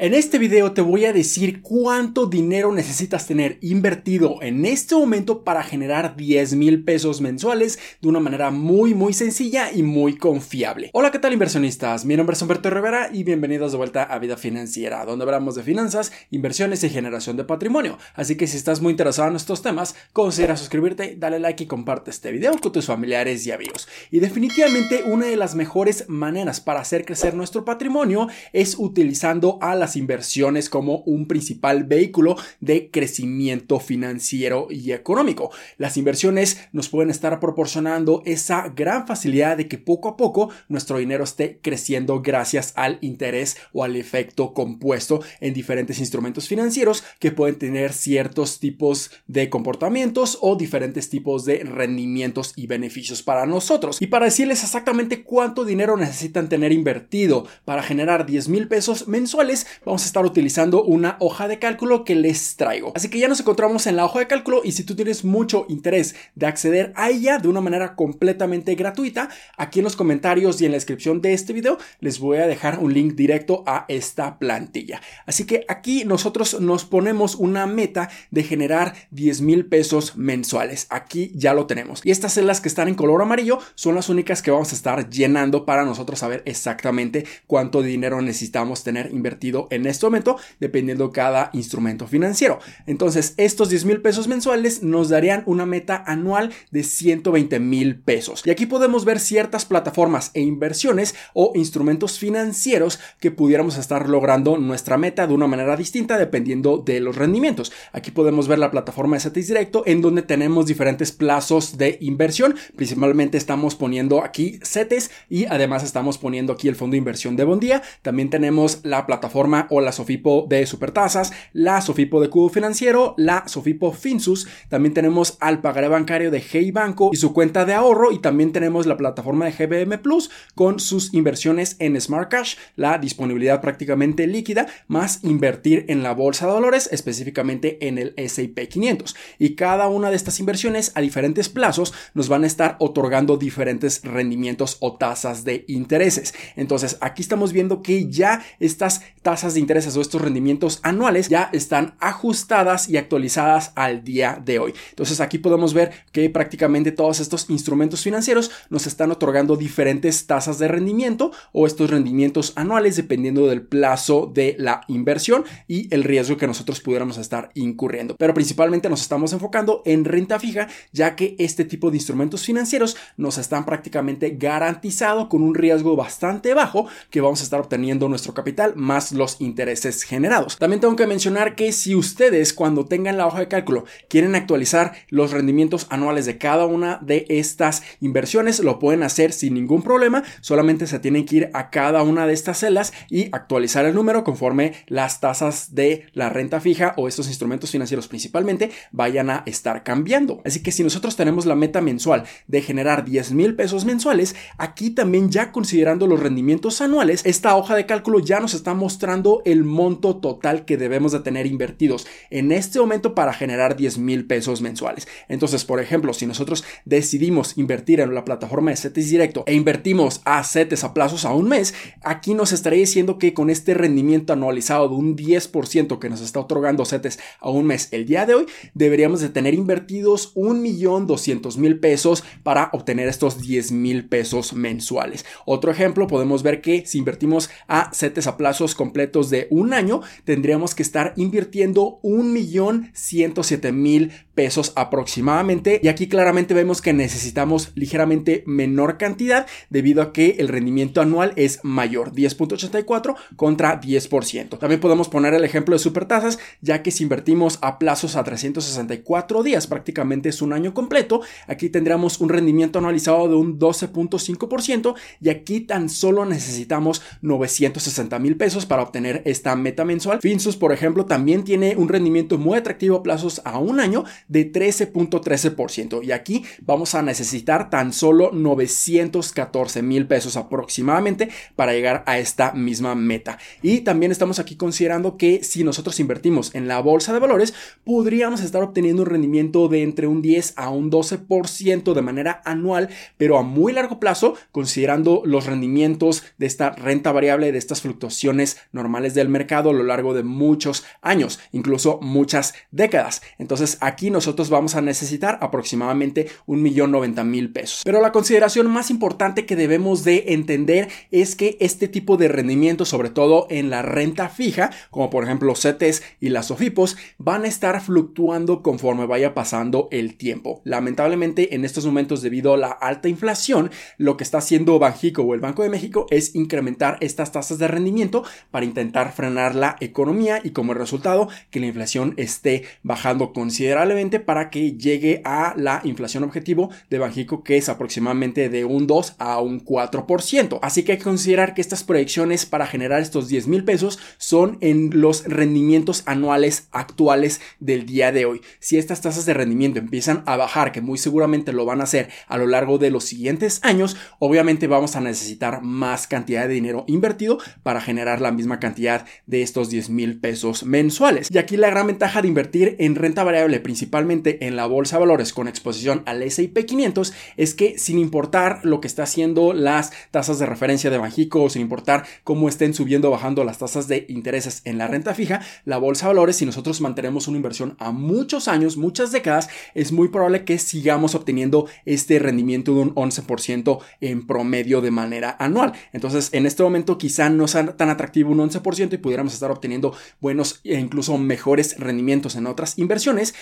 En este video te voy a decir cuánto dinero necesitas tener invertido en este momento para generar 10 mil pesos mensuales de una manera muy muy sencilla y muy confiable. Hola, ¿qué tal inversionistas? Mi nombre es Humberto Rivera y bienvenidos de vuelta a Vida Financiera, donde hablamos de finanzas, inversiones y generación de patrimonio. Así que si estás muy interesado en estos temas, considera suscribirte, dale like y comparte este video con tus familiares y amigos. Y definitivamente una de las mejores maneras para hacer crecer nuestro patrimonio es utilizando a las inversiones como un principal vehículo de crecimiento financiero y económico. Las inversiones nos pueden estar proporcionando esa gran facilidad de que poco a poco nuestro dinero esté creciendo gracias al interés o al efecto compuesto en diferentes instrumentos financieros que pueden tener ciertos tipos de comportamientos o diferentes tipos de rendimientos y beneficios para nosotros. Y para decirles exactamente cuánto dinero necesitan tener invertido para generar 10 mil pesos mensuales, vamos a estar utilizando una hoja de cálculo que les traigo. Así que ya nos encontramos en la hoja de cálculo y si tú tienes mucho interés de acceder a ella de una manera completamente gratuita, aquí en los comentarios y en la descripción de este video les voy a dejar un link directo a esta plantilla. Así que aquí nosotros nos ponemos una meta de generar 10 mil pesos mensuales. Aquí ya lo tenemos. Y estas celdas que están en color amarillo son las únicas que vamos a estar llenando para nosotros saber exactamente cuánto dinero necesitamos tener invertido en este momento, dependiendo cada instrumento financiero. Entonces, estos 10 mil pesos mensuales nos darían una meta anual de 120 mil pesos. Y aquí podemos ver ciertas plataformas e inversiones o instrumentos financieros que pudiéramos estar logrando nuestra meta de una manera distinta dependiendo de los rendimientos. Aquí podemos ver la plataforma de CETES Directo en donde tenemos diferentes plazos de inversión. Principalmente estamos poniendo aquí CETES y además estamos poniendo aquí el fondo de inversión de Bondía. También tenemos la plataforma o la Sofipo de Supertasas, la Sofipo de Cubo Financiero, la Sofipo Finsus. También tenemos al pagaré bancario de Hey Banco y su cuenta de ahorro. Y también tenemos la plataforma de GBM Plus con sus inversiones en Smart Cash, la disponibilidad prácticamente líquida, más invertir en la bolsa de valores, específicamente en el SP 500. Y cada una de estas inversiones a diferentes plazos nos van a estar otorgando diferentes rendimientos o tasas de intereses. Entonces aquí estamos viendo que ya estas tasas de intereses o estos rendimientos anuales ya están ajustadas y actualizadas al día de hoy. Entonces aquí podemos ver que prácticamente todos estos instrumentos financieros nos están otorgando diferentes tasas de rendimiento o estos rendimientos anuales dependiendo del plazo de la inversión y el riesgo que nosotros pudiéramos estar incurriendo. Pero principalmente nos estamos enfocando en renta fija ya que este tipo de instrumentos financieros nos están prácticamente garantizado con un riesgo bastante bajo que vamos a estar obteniendo nuestro capital más los intereses generados. También tengo que mencionar que si ustedes cuando tengan la hoja de cálculo quieren actualizar los rendimientos anuales de cada una de estas inversiones, lo pueden hacer sin ningún problema. Solamente se tienen que ir a cada una de estas celdas y actualizar el número conforme las tasas de la renta fija o estos instrumentos financieros principalmente vayan a estar cambiando. Así que si nosotros tenemos la meta mensual de generar 10 mil pesos mensuales, aquí también ya considerando los rendimientos anuales, esta hoja de cálculo ya nos está mostrando el monto total que debemos de tener invertidos en este momento para generar 10 mil pesos mensuales. Entonces, por ejemplo, si nosotros decidimos invertir en la plataforma de CETES directo e invertimos a CETES a plazos a un mes, aquí nos estaría diciendo que con este rendimiento anualizado de un 10% que nos está otorgando CETES a un mes el día de hoy, deberíamos de tener invertidos un millón doscientos mil pesos para obtener estos 10 mil pesos mensuales. Otro ejemplo, podemos ver que si invertimos a CETES a plazos completos de un año, tendríamos que estar invirtiendo 1.107.000 pesos aproximadamente. Y aquí claramente vemos que necesitamos ligeramente menor cantidad debido a que el rendimiento anual es mayor, 10.84 contra 10%. También podemos poner el ejemplo de supertasas, ya que si invertimos a plazos a 364 días, prácticamente es un año completo, aquí tendríamos un rendimiento anualizado de un 12.5% y aquí tan solo necesitamos 960 mil pesos para obtener esta meta mensual. Finsus, por ejemplo, también tiene un rendimiento muy atractivo a plazos a un año de 13.13%. Y aquí vamos a necesitar tan solo 914 mil pesos aproximadamente para llegar a esta misma meta. Y también estamos aquí considerando que si nosotros invertimos en la bolsa de valores, podríamos estar obteniendo un rendimiento de entre un 10 a un 12% de manera anual, pero a muy largo plazo, considerando los rendimientos de esta renta variable, de estas fluctuaciones normales del mercado a lo largo de muchos años, incluso muchas décadas. Entonces aquí nosotros vamos a necesitar aproximadamente un millón noventa mil pesos. Pero la consideración más importante que debemos de entender es que este tipo de rendimiento, sobre todo en la renta fija, como por ejemplo los CETES y las OFIPOS, van a estar fluctuando conforme vaya pasando el tiempo. Lamentablemente en estos momentos debido a la alta inflación, lo que está haciendo Banjico o el Banco de México es incrementar estas tasas de rendimiento para intentar frenar la economía y como resultado que la inflación esté bajando considerablemente para que llegue a la inflación objetivo de Banjico que es aproximadamente de un 2 a un 4%. Así que hay que considerar que estas proyecciones para generar estos 10 mil pesos son en los rendimientos anuales actuales del día de hoy. Si estas tasas de rendimiento empiezan a bajar, que muy seguramente lo van a hacer a lo largo de los siguientes años, obviamente vamos a necesitar más cantidad de dinero invertido para generar la misma cantidad de estos 10 mil pesos mensuales. Y aquí la gran ventaja de invertir en renta variable, principalmente en la bolsa de valores con exposición al S&P 500, es que sin importar lo que está haciendo las tasas de referencia de Banjico, sin importar cómo estén subiendo o bajando las tasas de intereses en la renta fija, la bolsa de valores, si nosotros mantenemos una inversión a muchos años, muchas décadas, es muy probable que sigamos obteniendo este rendimiento de un 11% en promedio de manera anual. Entonces, en este momento quizá no sea tan atractivo un 11% y pudiéramos estar obteniendo buenos e incluso mejores rendimientos en otras inversiones,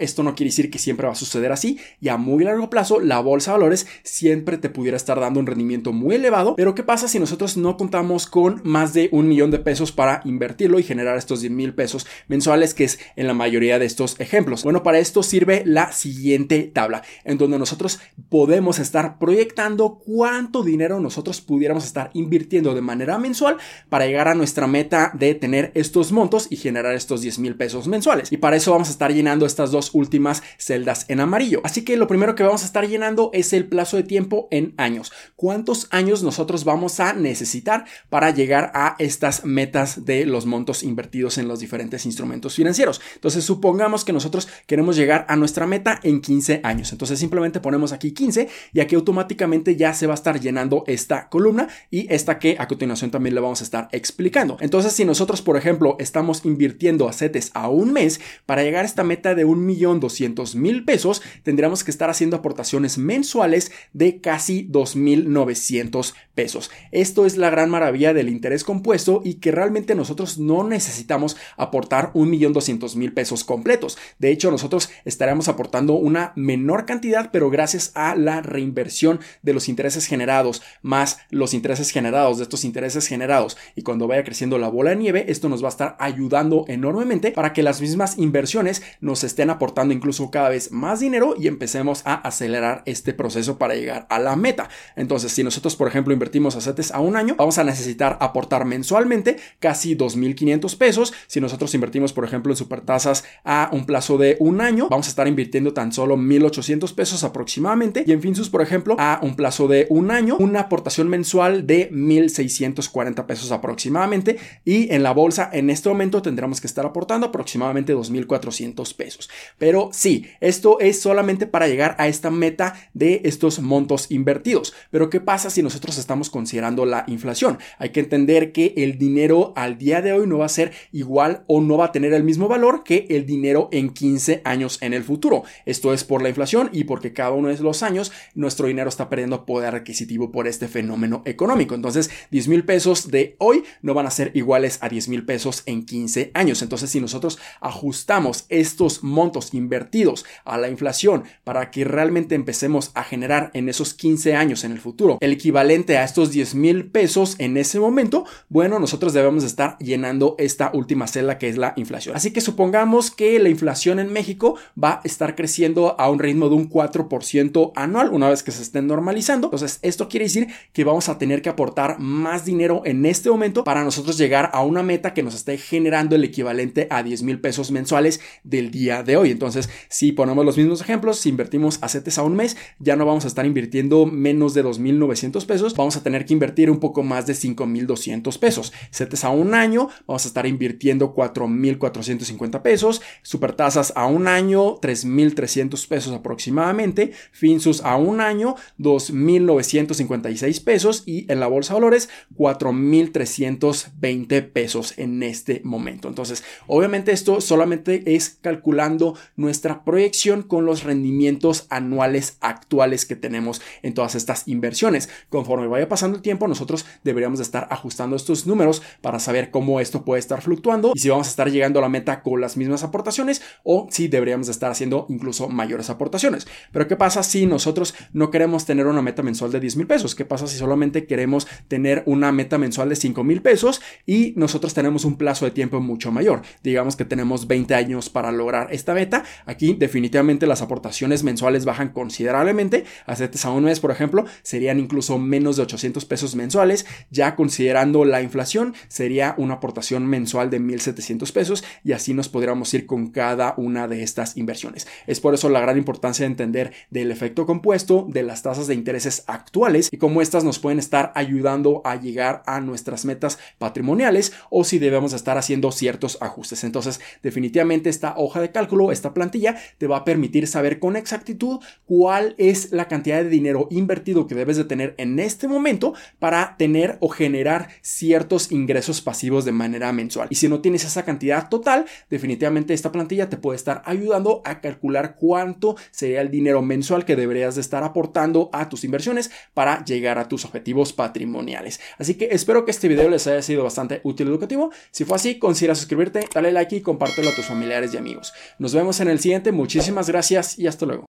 esto no quiere decir que siempre va a suceder así y a muy largo plazo la bolsa de valores siempre te pudiera estar dando un rendimiento muy elevado, pero ¿qué pasa si nosotros no contamos con más de un millón de pesos para invertirlo y generar estos 10 mil pesos mensuales que es en la mayoría de estos ejemplos? Bueno, para esto sirve la siguiente tabla en donde nosotros podemos estar proyectando cuánto dinero nosotros pudiéramos estar invirtiendo de manera mensual para llegar a nuestra meta de tener estos montos y generar estos 10 mil pesos mensuales. Y para eso vamos a estar llenando estas dos últimas celdas en amarillo. Así que lo primero que vamos a estar llenando es el plazo de tiempo en años. ¿Cuántos años nosotros vamos a necesitar para llegar a estas metas de los montos invertidos en los diferentes instrumentos financieros? Entonces supongamos que nosotros queremos llegar a nuestra meta en 15 años. Entonces simplemente ponemos aquí 15 y aquí automáticamente ya se va a estar llenando esta columna y esta que a continuación también le vamos a estar explicando. Entonces si nosotros por ejemplo estamos invirtiendo a CETES a un mes para llegar a esta meta de 1.200.000 pesos tendríamos que estar haciendo aportaciones mensuales de casi 2.900 pesos. Esto es la gran maravilla del interés compuesto y que realmente nosotros no necesitamos aportar 1.200.000 pesos completos. De hecho nosotros estaremos aportando una menor cantidad pero gracias a la reinversión de los intereses generados más los intereses generados de estos intereses generados y cuando vaya creciendo la bola de nieve esto nos va a estar ayudando enormemente para que las mismas inversiones nos estén aportando incluso cada vez más dinero y empecemos a acelerar este proceso para llegar a la meta. Entonces, si nosotros, por ejemplo, invertimos a CETES a un año, vamos a necesitar aportar mensualmente casi 2.500 pesos. Si nosotros invertimos, por ejemplo, en supertasas a un plazo de un año, vamos a estar invirtiendo tan solo 1.800 pesos aproximadamente. Y en Finsus, por ejemplo, a un plazo de un año, una aportación mensual de 1.640 pesos aproximadamente. Y en la bolsa, en este momento, tendremos que estar aportando aproximadamente 2.400 pesos. Pero sí, esto es solamente para llegar a esta meta de estos montos invertidos. Pero ¿qué pasa si nosotros estamos considerando la inflación? Hay que entender que el dinero al día de hoy no va a ser igual o no va a tener el mismo valor que el dinero en 15 años en el futuro. Esto es por la inflación y porque cada uno de los años nuestro dinero está perdiendo poder adquisitivo por este fenómeno económico. Entonces, 10 mil pesos de hoy no van a ser iguales a 10 mil pesos en 15 años. Entonces, si nosotros ajustamos estos montos invertidos a la inflación para que realmente empecemos a generar en esos 15 años en el futuro el equivalente a estos 10 mil pesos en ese momento, bueno, nosotros debemos estar llenando esta última celda que es la inflación. Así que supongamos que la inflación en México va a estar creciendo a un ritmo de un 4% anual una vez que se estén normalizando. Entonces, esto quiere decir que vamos a tener que aportar más dinero en este momento para nosotros llegar a una meta que nos esté generando el equivalente a 10 mil pesos mensuales del día de de hoy. Entonces, si ponemos los mismos ejemplos, si invertimos a CETES a un mes, ya no vamos a estar invirtiendo menos de 2.900 pesos, vamos a tener que invertir un poco más de 5.200 pesos. CETES a un año, vamos a estar invirtiendo 4.450 pesos, supertasas a un año, 3.300 pesos aproximadamente, Finsus a un año, 2.956 pesos y en la bolsa de valores, 4.320 pesos en este momento. Entonces, obviamente esto solamente es calculando nuestra proyección con los rendimientos anuales actuales que tenemos en todas estas inversiones. Conforme vaya pasando el tiempo, nosotros deberíamos estar ajustando estos números para saber cómo esto puede estar fluctuando y si vamos a estar llegando a la meta con las mismas aportaciones o si deberíamos estar haciendo incluso mayores aportaciones. Pero ¿qué pasa si nosotros no queremos tener una meta mensual de 10 mil pesos? ¿Qué pasa si solamente queremos tener una meta mensual de 5 mil pesos y nosotros tenemos un plazo de tiempo mucho mayor? Digamos que tenemos 20 años para lograr esta meta. Aquí definitivamente las aportaciones mensuales bajan considerablemente. A a un mes, por ejemplo, serían incluso menos de 800 pesos mensuales. Ya considerando la inflación, sería una aportación mensual de 1.700 pesos y así nos podríamos ir con cada una de estas inversiones. Es por eso la gran importancia de entender del efecto compuesto, de las tasas de intereses actuales y cómo estas nos pueden estar ayudando a llegar a nuestras metas patrimoniales o si debemos estar haciendo ciertos ajustes. Entonces, definitivamente esta hoja de esta plantilla, te va a permitir saber con exactitud cuál es la cantidad de dinero invertido que debes de tener en este momento para tener o generar ciertos ingresos pasivos de manera mensual. Y si no tienes esa cantidad total, definitivamente esta plantilla te puede estar ayudando a calcular cuánto sería el dinero mensual que deberías de estar aportando a tus inversiones para llegar a tus objetivos patrimoniales. Así que espero que este video les haya sido bastante útil y educativo. Si fue así, considera suscribirte, dale like y compártelo a tus familiares y amigos. Nos vemos en el siguiente. Muchísimas gracias y hasta luego.